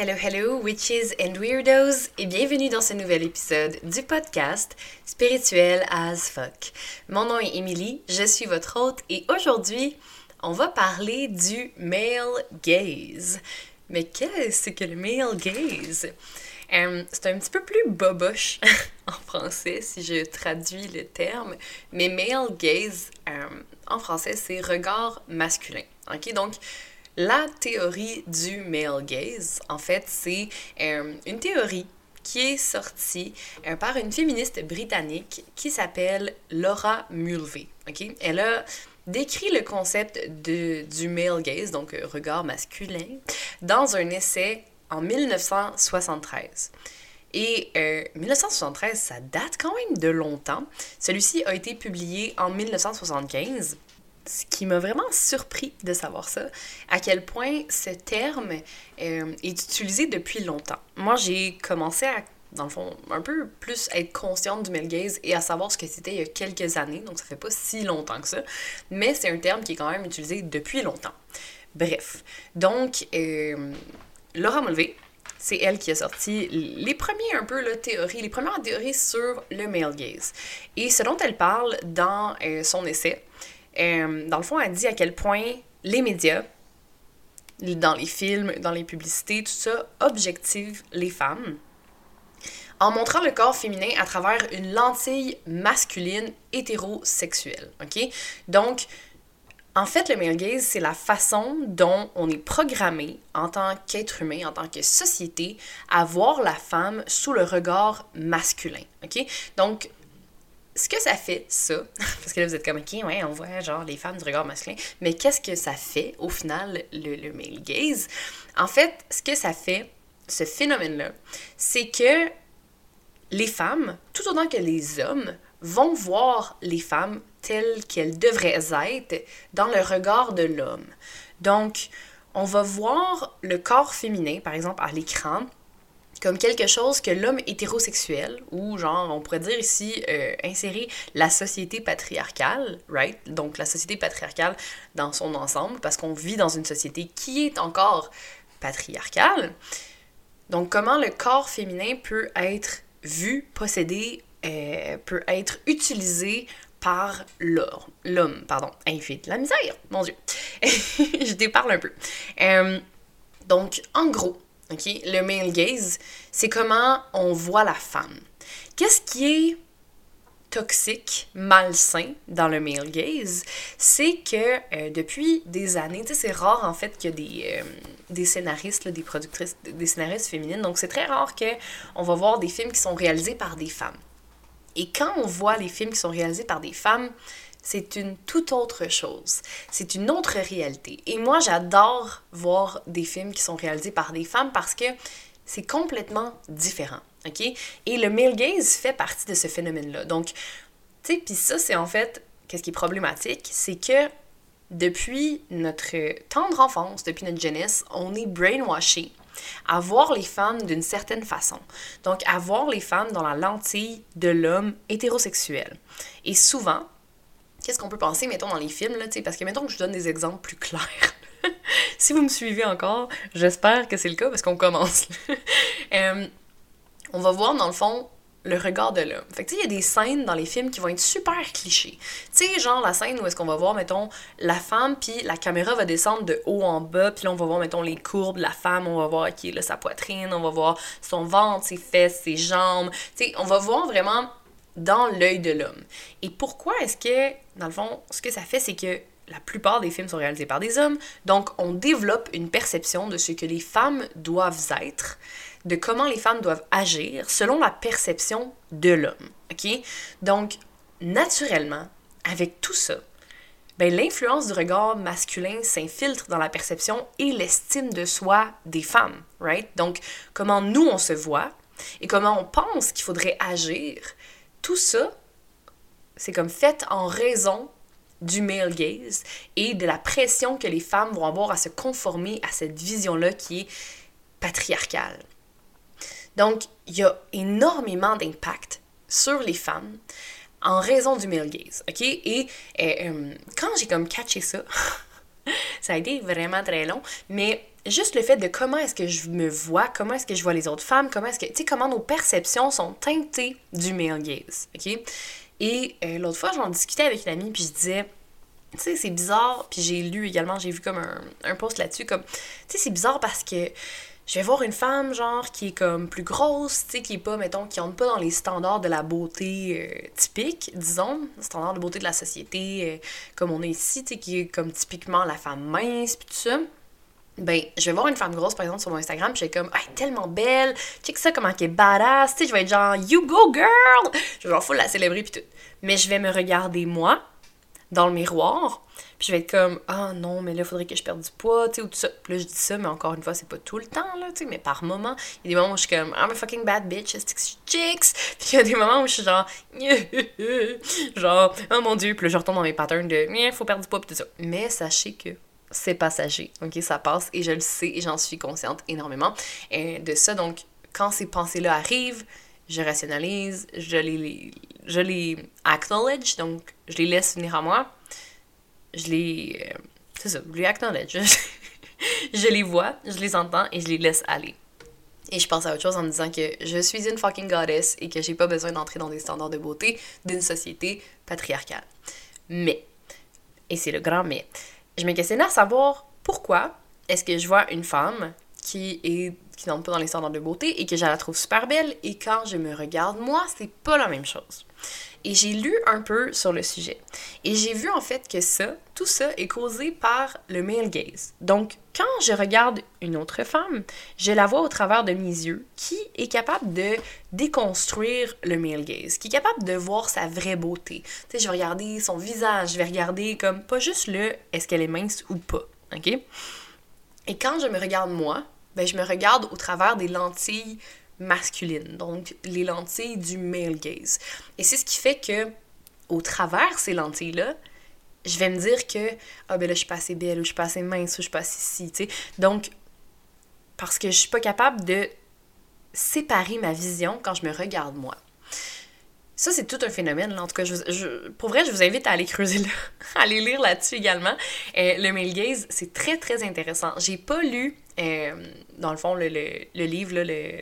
Hello, hello, witches and weirdos, et bienvenue dans ce nouvel épisode du podcast Spirituel as fuck. Mon nom est Emily, je suis votre hôte, et aujourd'hui, on va parler du male gaze. Mais qu'est-ce que le male gaze? Euh, c'est un petit peu plus boboche en français si je traduis le terme, mais male gaze euh, en français c'est regard masculin. Ok, donc la théorie du male gaze, en fait, c'est euh, une théorie qui est sortie par une féministe britannique qui s'appelle Laura Mulvey. Elle a décrit le concept de, du male gaze, donc regard masculin, dans un essai en 1973. Et 1973, euh, ça date quand même de longtemps. Celui-ci a été publié en 1975, ce qui m'a vraiment surpris de savoir ça, à quel point ce terme euh, est utilisé depuis longtemps. Moi, j'ai commencé à, dans le fond, un peu plus être consciente du male gaze et à savoir ce que c'était il y a quelques années, donc ça fait pas si longtemps que ça, mais c'est un terme qui est quand même utilisé depuis longtemps. Bref, donc... Euh, Laura Mulvey, c'est elle qui a sorti les premiers un peu la théorie, les premières théories sur le male gaze. Et ce dont elle parle dans euh, son essai, euh, dans le fond, elle dit à quel point les médias, dans les films, dans les publicités, tout ça, objectivent les femmes en montrant le corps féminin à travers une lentille masculine hétérosexuelle. OK? Donc, en fait, le male gaze, c'est la façon dont on est programmé en tant qu'être humain, en tant que société, à voir la femme sous le regard masculin. Donc, ce que ça fait, ça, parce que là vous êtes comme, ok, ouais, on voit genre les femmes du regard masculin, mais qu'est-ce que ça fait au final, le, le male gaze? En fait, ce que ça fait, ce phénomène-là, c'est que les femmes, tout autant que les hommes, vont voir les femmes telles qu'elles devraient être dans le regard de l'homme. Donc, on va voir le corps féminin, par exemple, à l'écran, comme quelque chose que l'homme hétérosexuel, ou genre, on pourrait dire ici, euh, insérer la société patriarcale, right? Donc, la société patriarcale dans son ensemble, parce qu'on vit dans une société qui est encore patriarcale. Donc, comment le corps féminin peut être vu, possédé, euh, peut être utilisé par l'homme. Pardon. Il fait de la misère, mon Dieu. je déparle un peu. Euh, donc, en gros, ok, le male gaze, c'est comment on voit la femme. Qu'est-ce qui est toxique, malsain dans le male gaze, c'est que euh, depuis des années, c'est rare en fait qu'il y a des, euh, des scénaristes, des productrices, des scénaristes féminines, donc c'est très rare qu'on va voir des films qui sont réalisés par des femmes. Et quand on voit les films qui sont réalisés par des femmes, c'est une toute autre chose. C'est une autre réalité. Et moi, j'adore voir des films qui sont réalisés par des femmes parce que c'est complètement différent. OK? Et le male gaze fait partie de ce phénomène-là. Donc, tu sais, puis ça, c'est en fait, qu'est-ce qui est problématique, c'est que depuis notre tendre enfance, depuis notre jeunesse, on est brainwashé à voir les femmes d'une certaine façon. Donc, à voir les femmes dans la lentille de l'homme hétérosexuel. Et souvent, qu'est-ce qu'on peut penser, mettons, dans les films, là, parce que, mettons que je donne des exemples plus clairs. si vous me suivez encore, j'espère que c'est le cas parce qu'on commence. Euh, on va voir, dans le fond, le regard de l'homme. Fait que, tu sais, il y a des scènes dans les films qui vont être super clichés. Tu sais, genre la scène où est-ce qu'on va voir, mettons, la femme, puis la caméra va descendre de haut en bas, puis là, on va voir, mettons, les courbes de la femme, on va voir, qui là, sa poitrine, on va voir son ventre, ses fesses, ses jambes. Tu sais, on va voir vraiment dans l'œil de l'homme. Et pourquoi est-ce que, dans le fond, ce que ça fait, c'est que la plupart des films sont réalisés par des hommes, donc on développe une perception de ce que les femmes doivent être de comment les femmes doivent agir selon la perception de l'homme. OK? Donc, naturellement, avec tout ça, ben, l'influence du regard masculin s'infiltre dans la perception et l'estime de soi des femmes, right? Donc, comment nous on se voit et comment on pense qu'il faudrait agir, tout ça, c'est comme fait en raison du male gaze et de la pression que les femmes vont avoir à se conformer à cette vision-là qui est patriarcale. Donc, il y a énormément d'impact sur les femmes en raison du male gaze, ok? Et euh, quand j'ai comme catché ça, ça a été vraiment très long, mais juste le fait de comment est-ce que je me vois, comment est-ce que je vois les autres femmes, comment est-ce que, tu sais, comment nos perceptions sont teintées du male gaze, ok? Et euh, l'autre fois, j'en discutais avec une amie, puis je disais, tu sais, c'est bizarre, puis j'ai lu également, j'ai vu comme un, un post là-dessus, comme, tu sais, c'est bizarre parce que je vais voir une femme, genre, qui est comme plus grosse, tu sais, qui est pas, mettons, qui entre pas dans les standards de la beauté euh, typique, disons, standards de beauté de la société, euh, comme on est ici, tu sais, qui est comme typiquement la femme mince, puis tout ça. Ben, je vais voir une femme grosse, par exemple, sur mon Instagram, puis je vais comme, ah, tellement belle, check ça, comment elle est badass, tu sais, je vais être genre, you go girl! Je vais genre, faut la célébrer, puis tout. Mais je vais me regarder moi, dans le miroir, puis je vais être comme, ah non, mais là, il faudrait que je perde du poids, tu sais, ou tout ça. Puis là, je dis ça, mais encore une fois, c'est pas tout le temps, là, tu sais, mais par moment, il y a des moments où je suis comme, I'm a fucking bad bitch, I stick chicks. Puis il y a des moments où je suis genre, genre, oh mon dieu, puis là, je retourne dans mes patterns de, il faut perdre du poids, puis tout ça. Mais sachez que c'est passager, ok, ça passe, et je le sais, et j'en suis consciente énormément et de ça. Donc, quand ces pensées-là arrivent, je rationalise, je les, je les acknowledge, donc je les laisse venir à moi. Je les. Euh, c'est ça, je les vois, je les entends et je les laisse aller. Et je pense à autre chose en me disant que je suis une fucking goddess et que j'ai pas besoin d'entrer dans des standards de beauté d'une société patriarcale. Mais, et c'est le grand mais, je me questionnais à savoir pourquoi est-ce que je vois une femme qui est qui n'entre pas dans les standards de beauté et que je la trouve super belle et quand je me regarde moi, c'est pas la même chose. Et j'ai lu un peu sur le sujet. Et j'ai vu en fait que ça, tout ça est causé par le male gaze. Donc, quand je regarde une autre femme, je la vois au travers de mes yeux qui est capable de déconstruire le male gaze, qui est capable de voir sa vraie beauté. Tu sais, je vais regarder son visage, je vais regarder comme pas juste le est-ce qu'elle est mince ou pas, OK? Et quand je me regarde moi, ben je me regarde au travers des lentilles masculines, donc les lentilles du male gaze. Et c'est ce qui fait que, au travers ces lentilles-là, je vais me dire que, ah ben là, je suis pas assez belle, ou je suis pas assez mince, ou je suis pas assez ici, tu sais. Donc, parce que je suis pas capable de séparer ma vision quand je me regarde moi. Ça, c'est tout un phénomène. En tout cas, je, pour vrai, je vous invite à aller creuser là, à aller lire là-dessus également. Euh, le male gaze, c'est très, très intéressant. J'ai pas lu, euh, dans le fond, le, livre,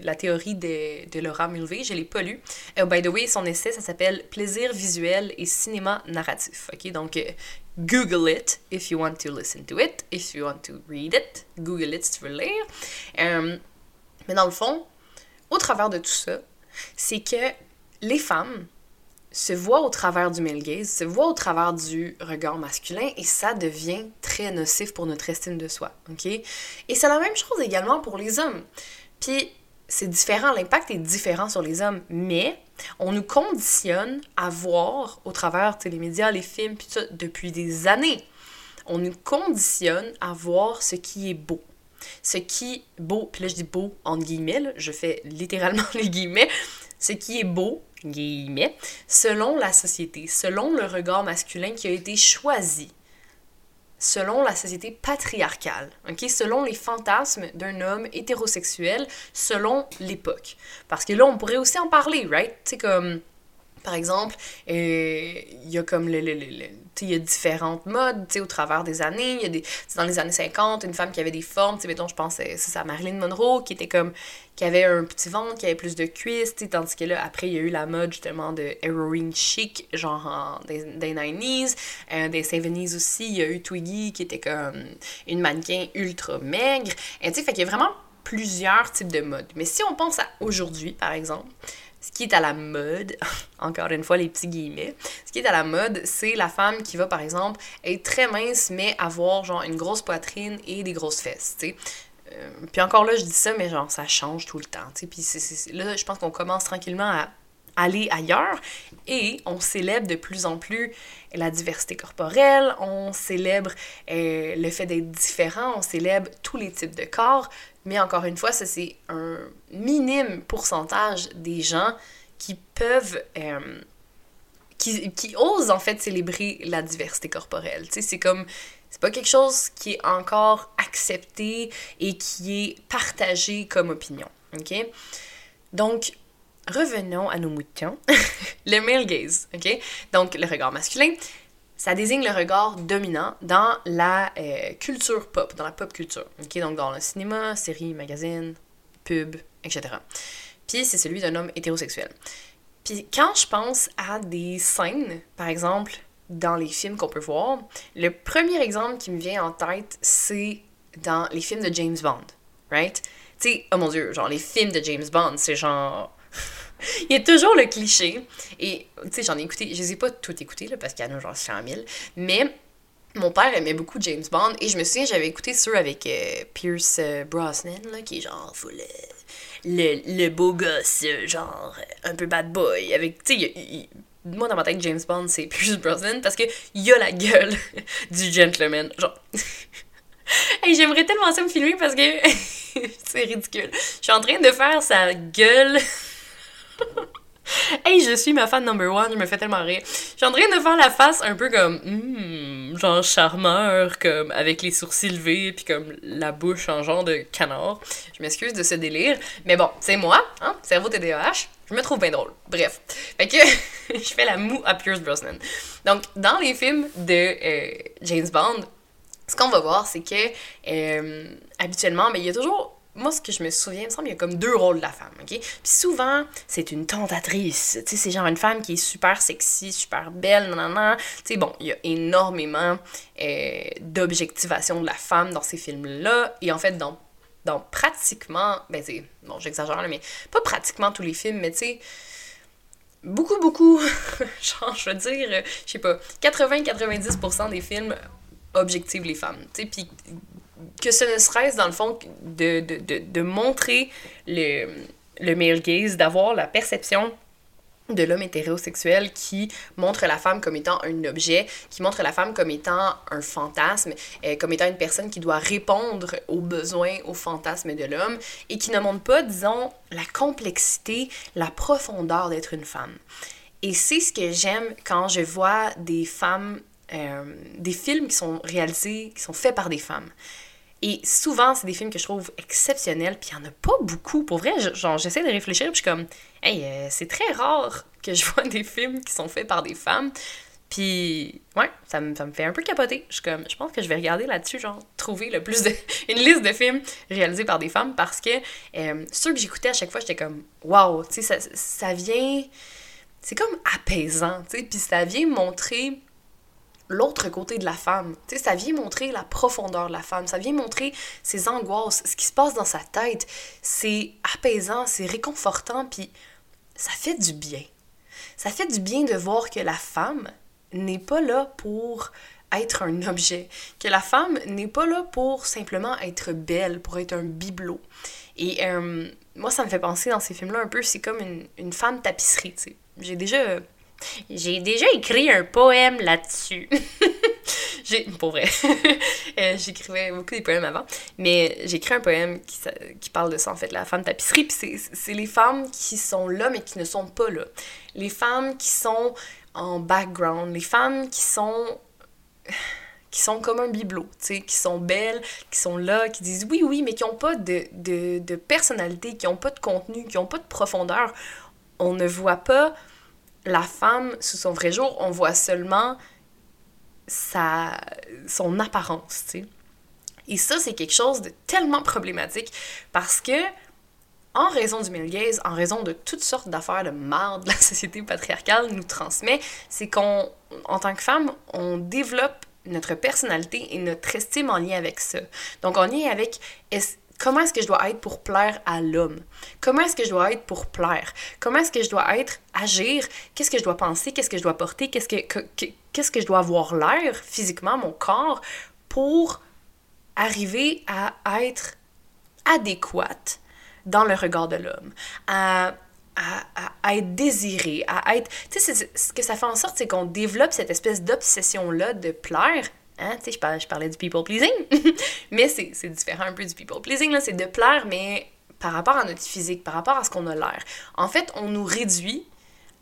la théorie de, Laura Mulvey. Je l'ai pas lu. Euh, by the way, son essai, ça s'appelle Plaisir visuel et cinéma narratif. Donc, Google it if you want to listen to it. If you want to read it, Google it si tu veux lire. mais dans le fond, au travers de tout ça, c'est que les femmes se voient au travers du male gaze, se voient au travers du regard masculin et ça devient très nocif pour notre estime de soi? Et c'est la même chose également pour les hommes. Puis c'est différent, l'impact est différent sur les hommes, mais on nous conditionne à voir au travers les médias, les films, puis ça, depuis des années. On nous conditionne à voir ce qui est beau. Ce qui beau, puis là je dis beau entre guillemets, je fais littéralement les guillemets, ce qui est beau, guillemets, selon la société, selon le regard masculin qui a été choisi, selon la société patriarcale, ok, selon les fantasmes d'un homme hétérosexuel, selon l'époque. Parce que là, on pourrait aussi en parler, right? Tu comme par exemple, euh, il y a comme le, le, le, il y a différentes modes, au travers des années. Y a des, dans les années 50, une femme qui avait des formes, mettons, je pense, c'est ça, Marilyn Monroe, qui était comme, qui avait un petit ventre, qui avait plus de cuisses, tandis que là, après, il y a eu la mode, justement, de heroin chic, genre en, des, des 90s, euh, des 70s aussi. Il y a eu Twiggy, qui était comme une mannequin ultra maigre. Et tu sais, fait qu'il y a vraiment plusieurs types de modes. Mais si on pense à aujourd'hui, par exemple, ce qui est à la mode, encore une fois les petits guillemets, ce qui est à la mode, c'est la femme qui va par exemple être très mince mais avoir genre une grosse poitrine et des grosses fesses. Euh, puis encore là, je dis ça, mais genre ça change tout le temps, tu sais. Puis là, je pense qu'on commence tranquillement à aller ailleurs et on célèbre de plus en plus la diversité corporelle, on célèbre euh, le fait d'être différent, on célèbre tous les types de corps, mais encore une fois, ça c'est un minime pourcentage des gens qui peuvent... Euh, qui, qui, osent en fait célébrer la diversité corporelle. Tu sais, c'est comme... C'est pas quelque chose qui est encore accepté et qui est partagé comme opinion. OK? Donc, revenons à nos moutons. le male gaze, OK? Donc, le regard masculin. ça désigne le regard dominant dans la euh, culture pop, dans la pop culture. ok? Donc dans le cinéma, série, magazine, pub, etc. Puis c'est celui d'un homme hétérosexuel. Puis quand je pense à des scènes, par exemple, dans les films qu'on peut voir, le premier exemple qui me vient en tête, c'est dans les films de James Bond, right? Tu sais, oh mon dieu, genre les films de James Bond, c'est genre il y a toujours le cliché. Et, tu sais, j'en ai écouté, je les ai pas toutes écoutées, là, parce qu'il y en a genre 100 000. Mais mon père aimait beaucoup James Bond. Et je me souviens, j'avais écouté ceux avec euh, Pierce euh, Brosnan, là, qui est genre full. le, le, beau gosse, genre un peu bad boy. Avec, tu sais, moi dans ma tête, James Bond, c'est Pierce Brosnan parce qu'il y a la gueule du gentleman. Genre. hey, j'aimerais tellement ça me filmer parce que c'est ridicule. Je suis en train de faire sa gueule hey, je suis ma fan number one, je me fais tellement rire. Suis en train de faire la face un peu comme, hmm, genre charmeur, comme avec les sourcils levés, puis comme la bouche en genre de canard. Je m'excuse de ce délire, mais bon, c'est moi, hein, cerveau TDAH, je me trouve bien drôle. Bref. Fait que je fais la moue à Pierce Brosnan. Donc, dans les films de euh, James Bond, ce qu'on va voir, c'est que euh, habituellement, mais il y a toujours moi, ce que je me souviens, il me semble qu'il y a comme deux rôles de la femme, ok? Puis souvent, c'est une tentatrice. Tu sais, c'est genre une femme qui est super sexy, super belle, nan, Tu sais, bon, il y a énormément euh, d'objectivation de la femme dans ces films-là. Et en fait, dans, dans pratiquement, ben, c'est, bon, j'exagère, mais pas pratiquement tous les films, mais tu sais, beaucoup, beaucoup, genre, je veux dire, je sais pas, 80-90% des films objectivent les femmes. Tu sais, puis que ce ne serait-ce dans le fond de, de, de, de montrer le, le male gaze, d'avoir la perception de l'homme hétérosexuel qui montre la femme comme étant un objet, qui montre la femme comme étant un fantasme, euh, comme étant une personne qui doit répondre aux besoins, aux fantasmes de l'homme, et qui ne montre pas, disons, la complexité, la profondeur d'être une femme. Et c'est ce que j'aime quand je vois des femmes, euh, des films qui sont réalisés, qui sont faits par des femmes. Et souvent, c'est des films que je trouve exceptionnels, puis il n'y en a pas beaucoup. Pour vrai, genre, j'essaie de réfléchir, puis je suis comme, hey, euh, c'est très rare que je vois des films qui sont faits par des femmes. Puis, ouais, ça me, ça me fait un peu capoter. Je comme, je pense que je vais regarder là-dessus, genre, trouver le plus de. une liste de films réalisés par des femmes, parce que euh, ceux que j'écoutais à chaque fois, j'étais comme, waouh, tu sais, ça, ça vient. C'est comme apaisant, tu sais, puis ça vient montrer l'autre côté de la femme. Tu sais, ça vient montrer la profondeur de la femme, ça vient montrer ses angoisses, ce qui se passe dans sa tête. C'est apaisant, c'est réconfortant, puis ça fait du bien. Ça fait du bien de voir que la femme n'est pas là pour être un objet, que la femme n'est pas là pour simplement être belle, pour être un bibelot. Et euh, moi, ça me fait penser dans ces films-là un peu, c'est comme une, une femme tapisserie, tu sais. J'ai déjà j'ai déjà écrit un poème là-dessus. j'ai, pour vrai, euh, j'écrivais beaucoup des poèmes avant, mais j'ai écrit un poème qui, parle de ça, en fait, la femme tapisserie. Puis c'est les femmes qui sont là, mais qui ne sont pas là. Les femmes qui sont en background, les femmes qui sont qui sont comme un bibelot, tu sais, qui sont belles, qui sont là, qui disent oui, oui, mais qui n'ont pas de, de personnalité, qui n'ont pas de contenu, qui n'ont pas de profondeur. On ne voit pas la femme sous son vrai jour, on voit seulement sa, son apparence, tu sais. Et ça, c'est quelque chose de tellement problématique parce que, en raison du male gaze, en raison de toutes sortes d'affaires de marde de la société patriarcale nous transmet, c'est qu'on, en tant que femme, on développe notre personnalité et notre estime en lien avec ça. Donc, on est avec comment est-ce que je dois être pour plaire à l'homme? Comment est-ce que je dois être pour plaire? Comment est-ce que je dois être, agir? Qu'est-ce que je dois penser? Qu'est-ce que je dois porter? Qu'est-ce que, qu'est-ce que je dois avoir l'air physiquement, mon corps, pour arriver à être adéquate dans le regard de l'homme, à, à, à, être désiré, à être... Tu sais, ce que ça fait en sorte, c'est qu'on développe cette espèce d'obsession-là de plaire Hein, je, parlais, du people pleasing, mais c'est différent un peu du people pleasing, c'est de plaire, mais par rapport à notre physique, par rapport à ce qu'on a l'air. En fait, on nous réduit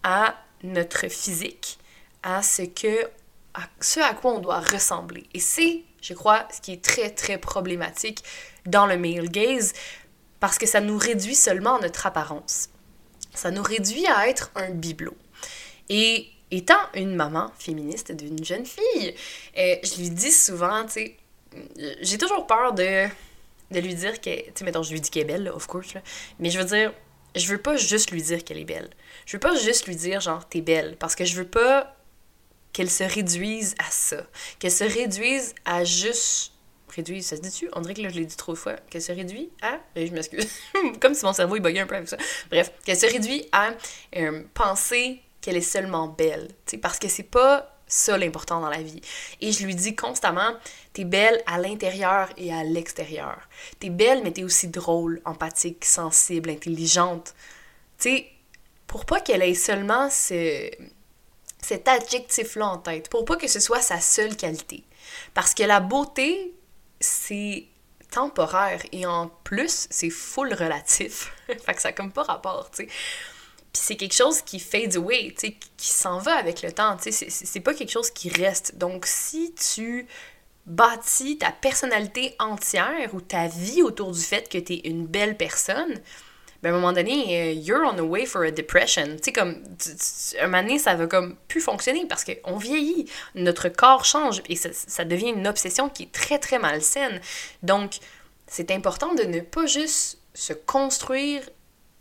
à notre physique, à ce que à ce à quoi on doit ressembler. Et c'est, je crois, ce qui est très, très problématique dans le male gaze, parce que ça nous réduit seulement à notre apparence. Ça nous réduit à être un bibelot. Et étant une maman féministe d'une jeune fille, euh, je lui dis souvent, tu sais, j'ai toujours peur de, de lui dire que, tu sais, mettons, je lui dis qu'elle est belle, of course, là, mais je veux dire, je veux pas juste lui dire qu'elle est belle. Je veux pas juste lui dire, genre, t'es belle, parce que je veux pas qu'elle se réduise à ça, qu'elle se réduise à juste réduit, ça se dit-tu? On dirait que là, je l'ai dit trop de fois. Qu'elle se réduit à. Eh, je m'excuse. Comme si mon cerveau, il buguait un peu avec ça. Bref, qu'elle se réduit à euh, penser qu'elle est seulement belle. sais parce que c'est pas ça l'important dans la vie. Et je lui dis constamment, t'es belle à l'intérieur et à l'extérieur. T'es belle, mais t'es aussi drôle, empathique, sensible, intelligente. Tu sais, pour pas qu'elle ait seulement ce, cet adjectif-là en tête, pour pas que ce soit sa seule qualité. Parce que la beauté, c'est temporaire et en plus, c'est full relatif. fait que ça comme pas rapport, tu sais. Puis c'est quelque chose qui fade away, tu qui s'en va avec le temps, tu. C'est pas quelque chose qui reste. Donc, si tu bâtis ta personnalité entière ou ta vie autour du fait que tu es une belle personne, ben, à un moment donné, euh, you're on the way for a depression. Tu sais, comme, un moment donné, ça va comme plus fonctionner parce qu'on vieillit, notre corps change et ça, devient une obsession qui est très, très malsaine. Donc, c'est important de ne pas juste se construire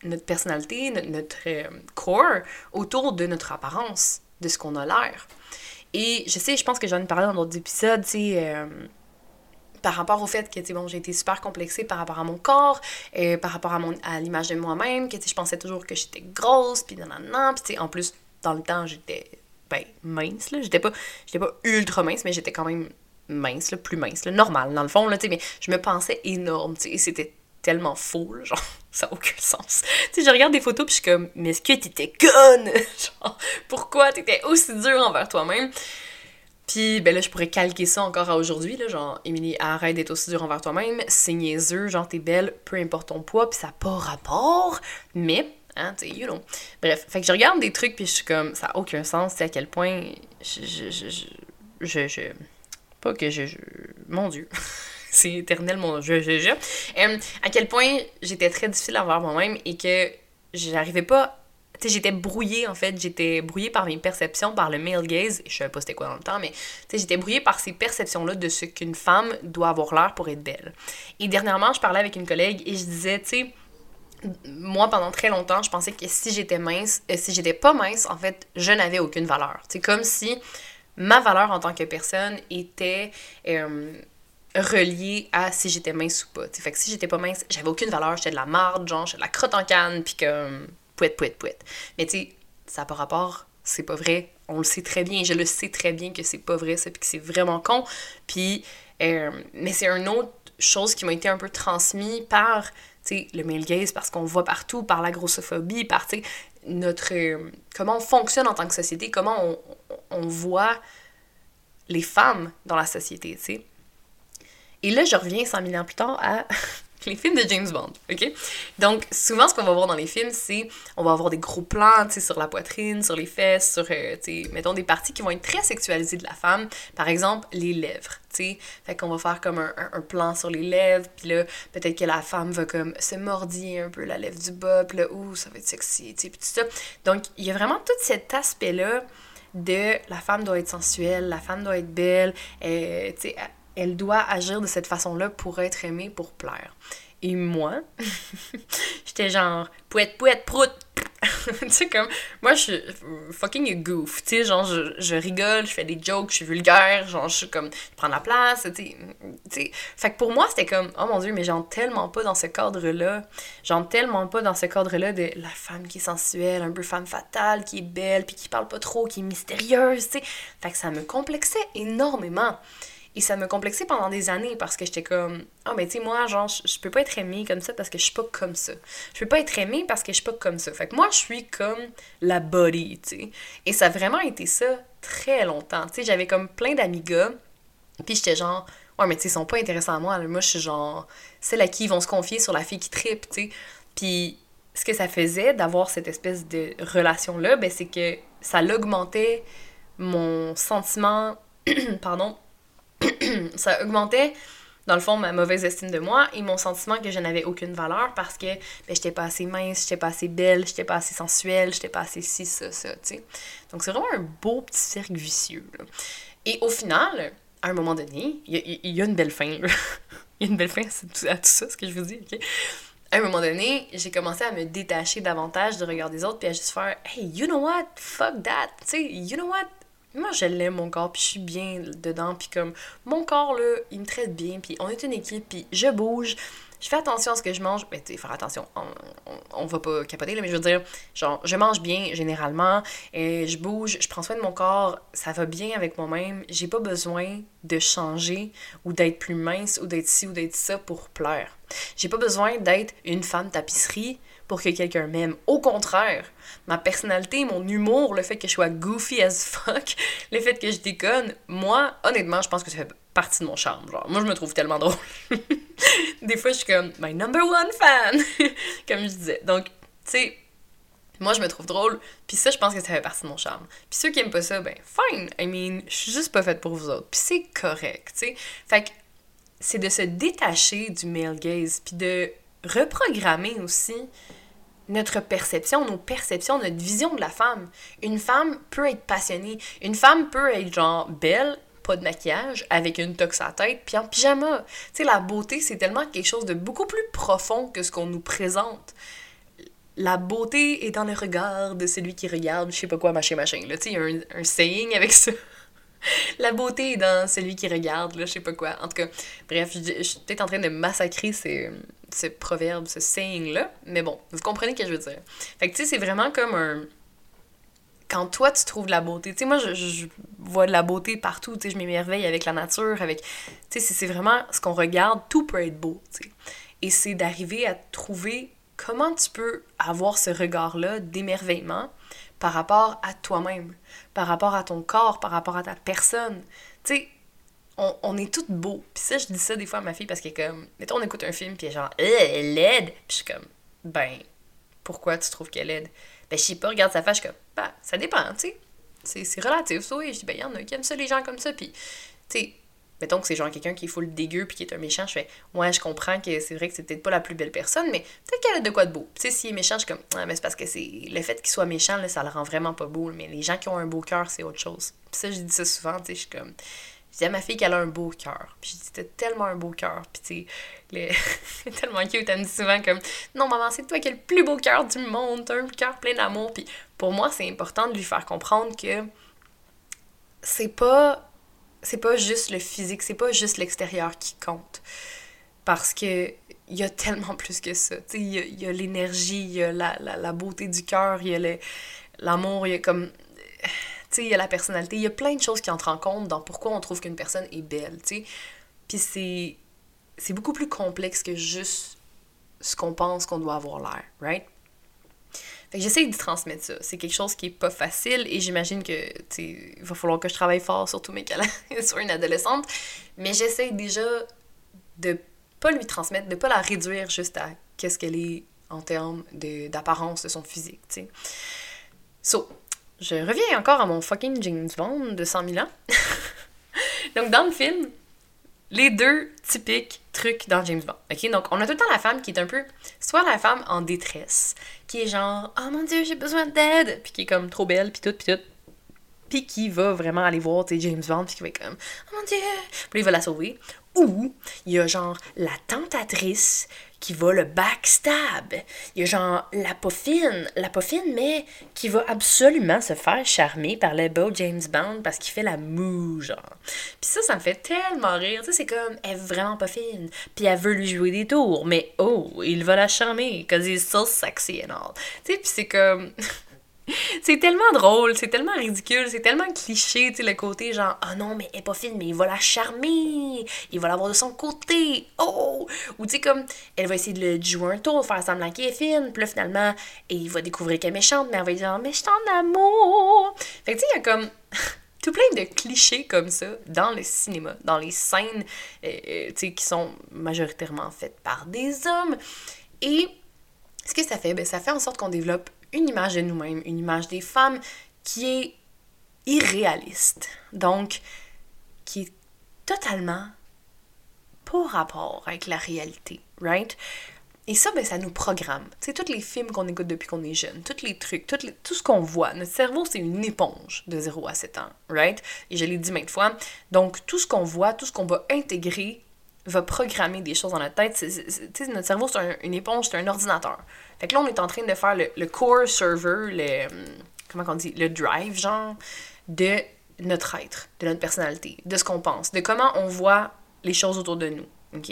notre personnalité, notre, euh, corps autour de notre apparence, de ce qu'on a l'air. Et je sais, je pense que j'en ai parlé dans d'autres épisodes, tu sais, euh, par rapport au fait que, bon, j'ai été super complexée par rapport à mon corps, et par rapport à, à l'image de moi-même, que, je pensais toujours que j'étais grosse, puis nanana, puis en plus, dans le temps, j'étais, ben, mince, là, j'étais pas, j'étais pas ultra mince, mais j'étais quand même mince, là, plus mince, là, normal, dans le fond, là, tu sais, mais je me pensais énorme, tu sais, c'était tellement faux, genre, ça n'a aucun sens. Tu sais, je regarde des photos puis je suis comme, mais est-ce que t'étais conne? genre, pourquoi t'étais aussi dur envers toi-même? Puis, ben là, je pourrais calquer ça encore à aujourd'hui, là, genre, Émilie, arrête d'être aussi dur envers toi-même, c'est niaiseux, genre, t'es belle, peu importe ton poids, puis ça n'a pas rapport, mais, hein, tu you know. Bref, fait que je regarde des trucs, puis je suis comme, ça n'a aucun sens, tu à quel point je, je, je, je, je, pas que je, je mon Dieu, c'est éternel mon je, je, je, euh, à quel point j'étais très difficile envers moi-même et que j'arrivais pas j'étais brouillée en fait, j'étais brouillée par mes perceptions, par le male gaze, je savais pas c'était quoi dans le temps, mais j'étais brouillée par ces perceptions-là de ce qu'une femme doit avoir l'air pour être belle. Et dernièrement, je parlais avec une collègue et je disais, tu sais, moi, pendant très longtemps, je pensais que si j'étais mince, euh, si j'étais pas mince, en fait, je n'avais aucune valeur. C'est comme si ma valeur en tant que personne était euh, reliée à si j'étais mince ou pas. T'sais. Fait que si j'étais pas mince, j'avais aucune valeur, j'étais de la marde, genre, j'étais de la crotte en canne, puis que pouet, pouet, pouet. Mais tu sais, ça n'a pas rapport, c'est pas vrai. On le sait très bien, je le sais très bien que c'est pas vrai, ça, puis que c'est vraiment con. Puis, euh, mais c'est une autre chose qui m'a été un peu transmise par, tu sais, le male gaze, parce qu'on voit partout, par la grossophobie, par, tu sais, notre... Euh, comment on fonctionne en tant que société, comment on, on voit les femmes dans la société, tu sais. Et là, je reviens 100 000 ans plus tard à les films de James Bond, ok? Donc, souvent, ce qu'on va voir dans les films, c'est on va avoir des gros plans, tu sais, sur la poitrine, sur les fesses, sur, euh, tu sais, mettons des parties qui vont être très sexualisées de la femme. Par exemple, les lèvres, tu sais. Fait qu'on va faire comme un, plan sur les lèvres, puis là, peut-être que la femme va comme se mordiller un peu la lèvre du bas, puis là, ça va être sexy, tu sais, puis tout ça. Donc, il y a vraiment tout cet aspect-là de la femme doit être sensuelle, la femme doit être belle, euh, tu sais, elle doit agir de cette façon-là pour être aimée, pour plaire. Et moi, j'étais genre, pouette, pouette, prout. tu sais, comme, moi, je suis fucking goof. Tu sais, genre, je, je, rigole, je fais des jokes, je suis vulgaire, genre, je suis comme, je prends la place, tu sais. Fait que pour moi, c'était comme, oh mon dieu, mais j'entre tellement pas dans ce cadre-là. J'entre tellement pas dans ce cadre-là de la femme qui est sensuelle, un peu femme fatale, qui est belle, puis qui parle pas trop, qui est mystérieuse, tu sais. Fait que ça me complexait énormément. Et ça me complexait pendant des années parce que j'étais comme, ah, oh, mais tu sais, moi, genre, je peux pas être aimée comme ça parce que je suis pas comme ça. Je peux pas être aimée parce que je suis pas comme ça. Fait que moi, je suis comme la body, tu sais. Et ça a vraiment été ça très longtemps. Tu sais, j'avais comme plein d'amis gars, puis j'étais genre, ouais, mais tu sais, ils sont pas intéressants à moi. Moi, je suis genre, celle à qui ils vont se confier sur la fille qui tripe, tu sais. Puis ce que ça faisait d'avoir cette espèce de relation-là, ben, c'est que ça l'augmentait mon sentiment, pardon, ça augmentait dans le fond, ma mauvaise estime de moi et mon sentiment que je n'avais aucune valeur parce que ben, j'étais pas assez mince, j'étais pas assez belle, j'étais pas assez sensuelle, j'étais pas assez ci, ça, ça, tu sais. Donc c'est vraiment un beau petit cercle vicieux. Et au final, à un moment donné, il y, a une belle fin. Il y a une belle fin à tout, ça, ce que je vous dis, ok? À un moment donné, j'ai commencé à me détacher davantage du regard des autres, puis à juste faire Hey, you know what? Fuck that! Tu sais, you know what? Moi je l'aime mon corps puis je suis bien dedans puis comme mon corps là il me traite bien puis on est une équipe puis je bouge je fais attention à ce que je mange. Mais tu faire attention on, on, va pas capoter là mais je veux dire genre je mange bien généralement et je bouge je prends soin de mon corps ça va bien avec moi-même j'ai pas besoin de changer ou d'être plus mince ou d'être ci ou d'être ça pour plaire. J'ai pas besoin d'être une femme tapisserie pour que quelqu'un m'aime. Au contraire, ma personnalité, mon humour, le fait que je sois goofy as fuck, le fait que je déconne, moi, honnêtement, je pense que ça fait partie de mon charme. Genre, moi, je me trouve tellement drôle. Des fois, je suis comme my number one fan, comme je disais. Donc, tu sais, moi, je me trouve drôle, puis ça, je pense que ça fait partie de mon charme. Puis ceux qui aiment pas ça, ben, fine. I mean, je suis juste pas faite pour vous autres. Puis c'est correct, tu sais. Fait que c'est de se détacher du male gaze, puis de reprogrammer aussi notre perception, nos perceptions, notre vision de la femme. Une femme peut être passionnée. Une femme peut être genre belle, pas de maquillage, avec une tox à tête, puis en pyjama. Tu sais, la beauté, c'est tellement quelque chose de beaucoup plus profond que ce qu'on nous présente. La beauté est dans le regard de celui qui regarde, je sais pas quoi, machin, machin. Tu sais, il y a un saying avec ça. la beauté est dans celui qui regarde, là, je sais pas quoi. En tout cas, bref, je, suis peut-être en train de massacrer ces, ce proverbe, ce saying-là, mais bon, vous comprenez ce que je veux dire. Fait que, tu sais, c'est vraiment comme un... Quand toi, tu trouves de la beauté, tu sais, moi, je, vois de la beauté partout, tu sais, je m'émerveille avec la nature, avec... Tu sais, c'est vraiment ce qu'on regarde, tout peut être beau, tu sais. Et c'est d'arriver à trouver comment tu peux avoir ce regard-là d'émerveillement par rapport à toi-même, par rapport à ton corps, par rapport à ta personne. Tu sais, on, on, est toutes beaux. Puis ça, je dis ça des fois à ma fille parce qu'elle est comme, mettons, on écoute un film, puis elle est genre, euh, elle est laide. Puis je suis comme, ben, pourquoi tu trouves qu'elle est laide? Ben, je sais pas, regarde sa face, je suis comme, ben, ça dépend, tu sais. C'est relatif, ça, oui. Je dis, ben, il y en a qui aiment ça, les gens comme ça. Puis, tu sais, mettons que c'est genre quelqu'un qui est full dégueu puis qui est un méchant, je fais ouais, je comprends que c'est vrai que c'est peut-être pas la plus belle personne, mais peut-être qu'elle a de quoi de beau. Tu sais, s'il est méchant, je suis comme ah, mais c'est parce que c'est le fait qu'il soit méchant, là, ça le rend vraiment pas beau, mais les gens qui ont un beau cœur, c'est autre chose. Puis ça, je dis ça souvent, tu sais, je suis comme je dis à ma fille qu'elle a un beau cœur. Puis je dis, t'as tellement un beau cœur. Puis tu sais, tellement cute, elle me dit souvent comme, non, maman, c'est toi qui as le plus beau cœur du monde, t'as un cœur plein d'amour. Puis pour moi, c'est important de lui faire comprendre que c'est pas c'est pas juste le physique, c'est pas juste l'extérieur qui compte. Parce que il y a tellement plus que ça. Il y a, l'énergie, il y a la, la, beauté du cœur, il y a l'amour, il y a comme. Il y a la personnalité, il y a plein de choses qui entrent en compte dans pourquoi on trouve qu'une personne est belle, tu Puis. C'est beaucoup plus complexe que juste ce qu'on pense qu'on doit avoir l'air, right? Fait que j'essaie de transmettre ça. C'est quelque chose qui est pas facile et j'imagine que, il va falloir que je travaille fort sur tous mes câlins sur une adolescente. Mais j'essaie déjà de pas lui transmettre, de pas la réduire juste à qu'est-ce qu'elle est en termes d'apparence de, son physique, tu sais. So, je reviens encore à mon fucking James Bond de 100 000 ans. Donc, dans le film, les deux typiques trucs dans James Bond. OK? Donc, on a tout le temps la femme qui est un peu, soit la femme en détresse, qui est genre, oh mon dieu, j'ai besoin d'aide, puis qui est comme trop belle, puis tout, puis tout. Puis qui va vraiment aller voir, tu James Bond, puis qui va être comme, oh mon dieu, puis il va la sauver. Ou, il y a genre la tentatrice qui va le backstab. Il y a genre la poffine, la poffine, mais qui va absolument se faire charmer par le beau James Bond parce qu'il fait la moue, genre. Puis ça, ça me fait tellement rire. Tu sais, c'est comme, elle est vraiment pas fine. Puis elle veut lui jouer des tours, mais oh, il va la charmer, cause he's so sexy and all. Tu sais, puis c'est comme. c'est tellement drôle, c'est tellement ridicule, c'est tellement cliché, tu sais, le côté genre, ah oh non, mais elle est pas fine, mais il va la charmer, il va l'avoir de son côté, oh! Ou tu sais, comme, elle va essayer de le jouer un tour, faire semblant qu'elle est fine, puis là, finalement, et il va découvrir qu'elle est méchante, mais elle va dire, mais je en amour! Fait que tu sais, il y a comme tout plein de clichés comme ça dans le cinéma, dans les scènes, euh, euh, tu sais, qui sont majoritairement faites par des hommes. Et ce que ça fait, ben, ça fait en sorte qu'on développe une image de nous-mêmes, une image des femmes qui est irréaliste. Donc, qui est totalement pas rapport avec la réalité, right? Et ça, ben, ça nous programme. Tu sais, tous les films qu'on écoute depuis qu'on est jeune, tous les trucs, tout, tout ce qu'on voit, notre cerveau, c'est une éponge de 0 à 7 ans, right? Et je l'ai dit maintes fois. Donc, tout ce qu'on voit, tout ce qu'on va intégrer, va programmer des choses dans notre tête. Notre cerveau, c'est une éponge, c'est un ordinateur. Fait que là, on est en train de faire le, core server, le. Comment on dit Le drive, genre, de notre être, de notre personnalité, de ce qu'on pense, de comment on voit les choses autour de nous. OK?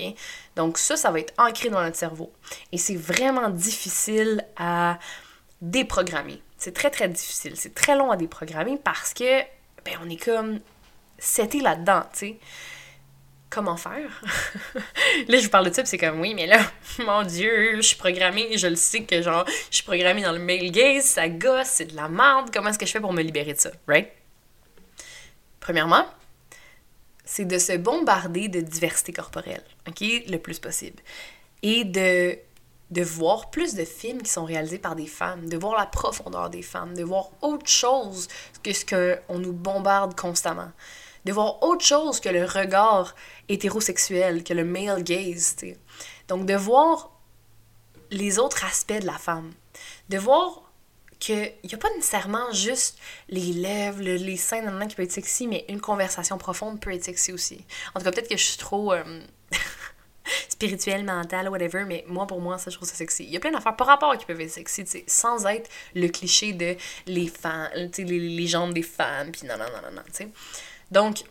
Donc ça, ça va être ancré dans notre cerveau. Et c'est vraiment difficile à déprogrammer. C'est très, très difficile. C'est très long à déprogrammer parce que, ben, on est comme c'était là-dedans, tu sais. Comment faire? là, je vous parle de ça, c'est comme, oui, mais là, mon Dieu, je suis programmée, je le sais que, genre, je suis programmée dans le male gaze, ça gosse, c'est de la merde, comment est-ce que je fais pour me libérer de ça, right? Premièrement, c'est de se bombarder de diversité corporelle, OK, le plus possible. Et de, de voir plus de films qui sont réalisés par des femmes, de voir la profondeur des femmes, de voir autre chose que ce qu'on nous bombarde constamment. De voir autre chose que le regard hétérosexuel, que le male gaze, Donc de voir les autres aspects de la femme. De voir qu'il n'y a pas nécessairement juste les lèvres, les seins dans qui peut être sexy, mais une conversation profonde peut être sexy aussi. En tout cas, peut-être que je suis trop euh, spirituelle, mentale, whatever, mais moi, pour moi, ça, je trouve ça sexy. Il y a plein d'affaires par rapport qui peuvent être sexy, sans être le cliché de les femmes, les, les jambes des femmes, puis non, non, non, non, non, tu sais. Donc,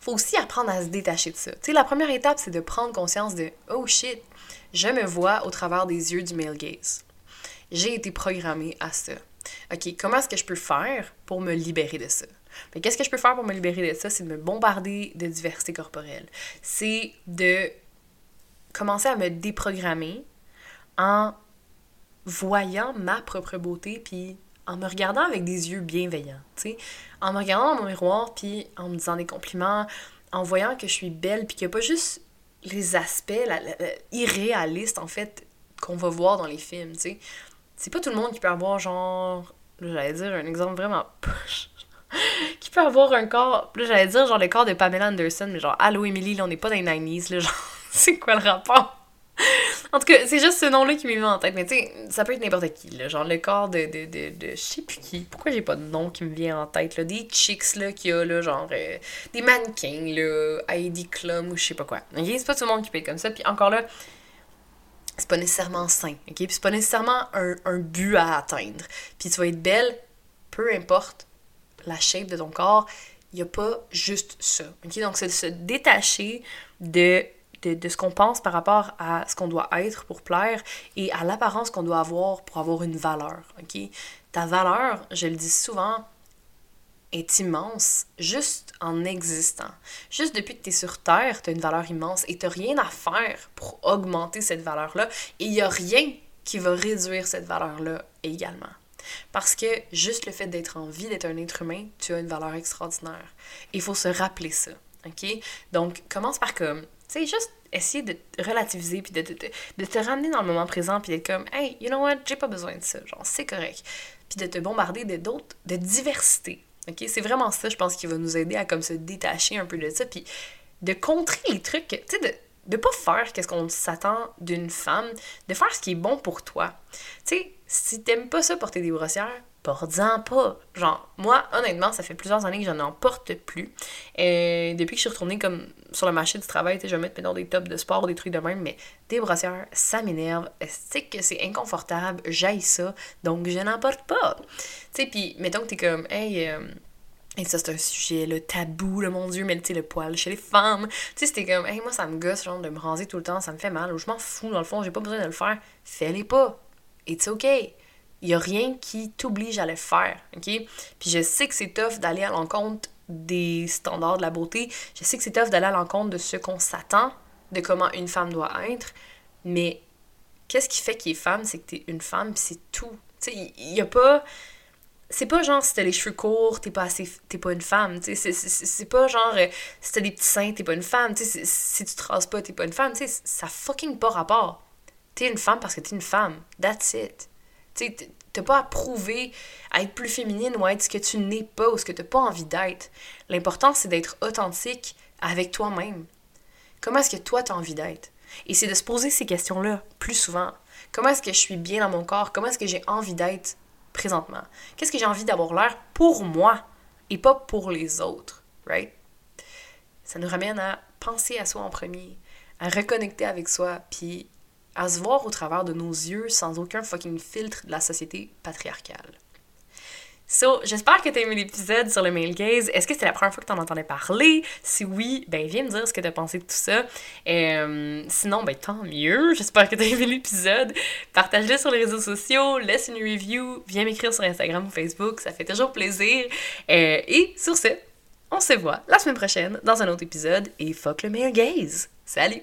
faut aussi apprendre à se détacher de ça. Tu sais, la première étape, c'est de prendre conscience de « Oh shit, je me vois au travers des yeux du male gaze. » j'ai été programmée à ça. OK, comment est-ce que je peux faire pour me libérer de ça? Mais qu'est-ce que je peux faire pour me libérer de ça? C'est de me bombarder de diversité corporelle. C'est de commencer à me déprogrammer en voyant ma propre beauté, puis en me regardant avec des yeux bienveillants, tu sais, en me regardant dans mon miroir, puis en me disant des compliments, en voyant que je suis belle, puis qu'il n'y a pas juste les aspects irréalistes, en fait, qu'on va voir dans les films, tu sais. C'est pas tout le monde qui peut avoir genre j'allais dire un exemple vraiment push qui peut avoir un corps là j'allais dire genre le corps de Pamela Anderson mais genre allô Emily là on n'est pas dans les 90s là genre c'est quoi le rapport? En tout cas, c'est juste ce nom-là qui m'est venu en tête. Mais tu sais, ça peut être n'importe qui, là. Genre le corps de, de, de, de je sais plus qui. Pourquoi j'ai pas de nom qui me vient en tête, là? Des chicks, là, qui a, là, genre, euh, des mannequins, là, Heidi Klum ou je sais pas quoi. Ok? C'est pas tout le monde qui être comme ça. Puis encore là, c'est pas nécessairement sain, ok? Puis c'est pas nécessairement un, un, but à atteindre. Puis tu vas être belle, peu importe la shape de ton corps, il y a pas juste ça, ok? Donc c'est de se détacher de, de, de ce qu'on pense par rapport à ce qu'on doit être pour plaire et à l'apparence qu'on doit avoir pour avoir une valeur, ok? Ta valeur, je le dis souvent, est immense juste en existant. Juste depuis que tu es sur Terre, tu as une valeur immense et tu rien à faire pour augmenter cette valeur-là. Et il n'y a rien qui va réduire cette valeur-là également. Parce que juste le fait d'être en vie, d'être un être humain, tu as une valeur extraordinaire. Il faut se rappeler ça. OK? Donc, commence par comme, tu sais, juste essayer de relativiser puis de, de, de, te ramener dans le moment présent puis d'être comme, hey, you know what, j'ai pas besoin de ça. Genre, c'est correct. Puis de te bombarder de d'autres, de diversité c'est vraiment ça, je pense, qui va nous aider à comme se détacher un peu de ça, puis de contrer les trucs, tu sais, de de pas faire qu'est-ce qu'on s'attend d'une femme, de faire ce qui est bon pour toi. Tu sais, si t'aimes pas ça porter des brossières, porte-en pas. Genre, moi, honnêtement, ça fait plusieurs années que je n'en porte plus. Et depuis que je suis retournée comme sur le marché du travail, je vais mettre dans des tops de sport, des trucs de même, mais des brossières, ça m'énerve. C'est que c'est inconfortable, j'aille ça, donc je n'en porte pas. Tu sais, puis mettons que t'es comme, hey, euh, et ça, c'est un sujet, le tabou, le mon Dieu, mais tu le poil chez les femmes. Tu sais, c'était comme, hey, moi, ça me gosse, genre, de me raser tout le temps, ça me fait mal, ou je m'en fous, dans le fond, j'ai pas besoin de le faire. Fais-les pas. It's okay. Il y a rien qui t'oblige à le faire, ok? Puis je sais que c'est tough d'aller à l'encontre des standards de la beauté. Je sais que c'est tough d'aller à l'encontre de ce qu'on s'attend, de comment une femme doit être. Mais qu'est-ce qui fait qu'il est femme? C'est que t'es une femme, puis c'est tout. Tu sais, il y a pas c'est pas genre si t'as les cheveux courts, t'es pas assez pas une femme, tu c'est pas genre euh, si t'as des petits seins, t'es pas une femme, tu si tu te rases pas, t'es pas une femme, tu ça fucking pas rapport. T'es une femme parce que t'es une femme, that's it. Tu t'as pas à prouver à être plus féminine ou à être ce que tu n'es pas ou ce que t'as pas envie d'être. L'important, c'est d'être authentique avec toi-même. Comment est-ce que toi, tu as envie d'être? Et c'est de se poser ces questions-là plus souvent. Comment est-ce que je suis bien dans mon corps? Comment est-ce que j'ai envie d'être présentement? Qu'est-ce que j'ai envie d'avoir l'air pour moi et pas pour les autres, right? Ça nous ramène à penser à soi en premier, à reconnecter avec soi, puis à se voir au travers de nos yeux sans aucun fucking filtre de la société patriarcale. So, j'espère que t'as aimé l'épisode sur le male gaze. Est-ce que c'était la première fois que t'en entendais parler? Si oui, ben viens me dire ce que t'as pensé de tout ça. Euh, sinon, ben tant mieux. J'espère que t'as aimé l'épisode. Partage-le sur les réseaux sociaux, laisse une review, viens m'écrire sur Instagram ou Facebook, ça fait toujours plaisir. Euh, et sur ce, on se voit la semaine prochaine dans un autre épisode et fuck le male gaze. Salut!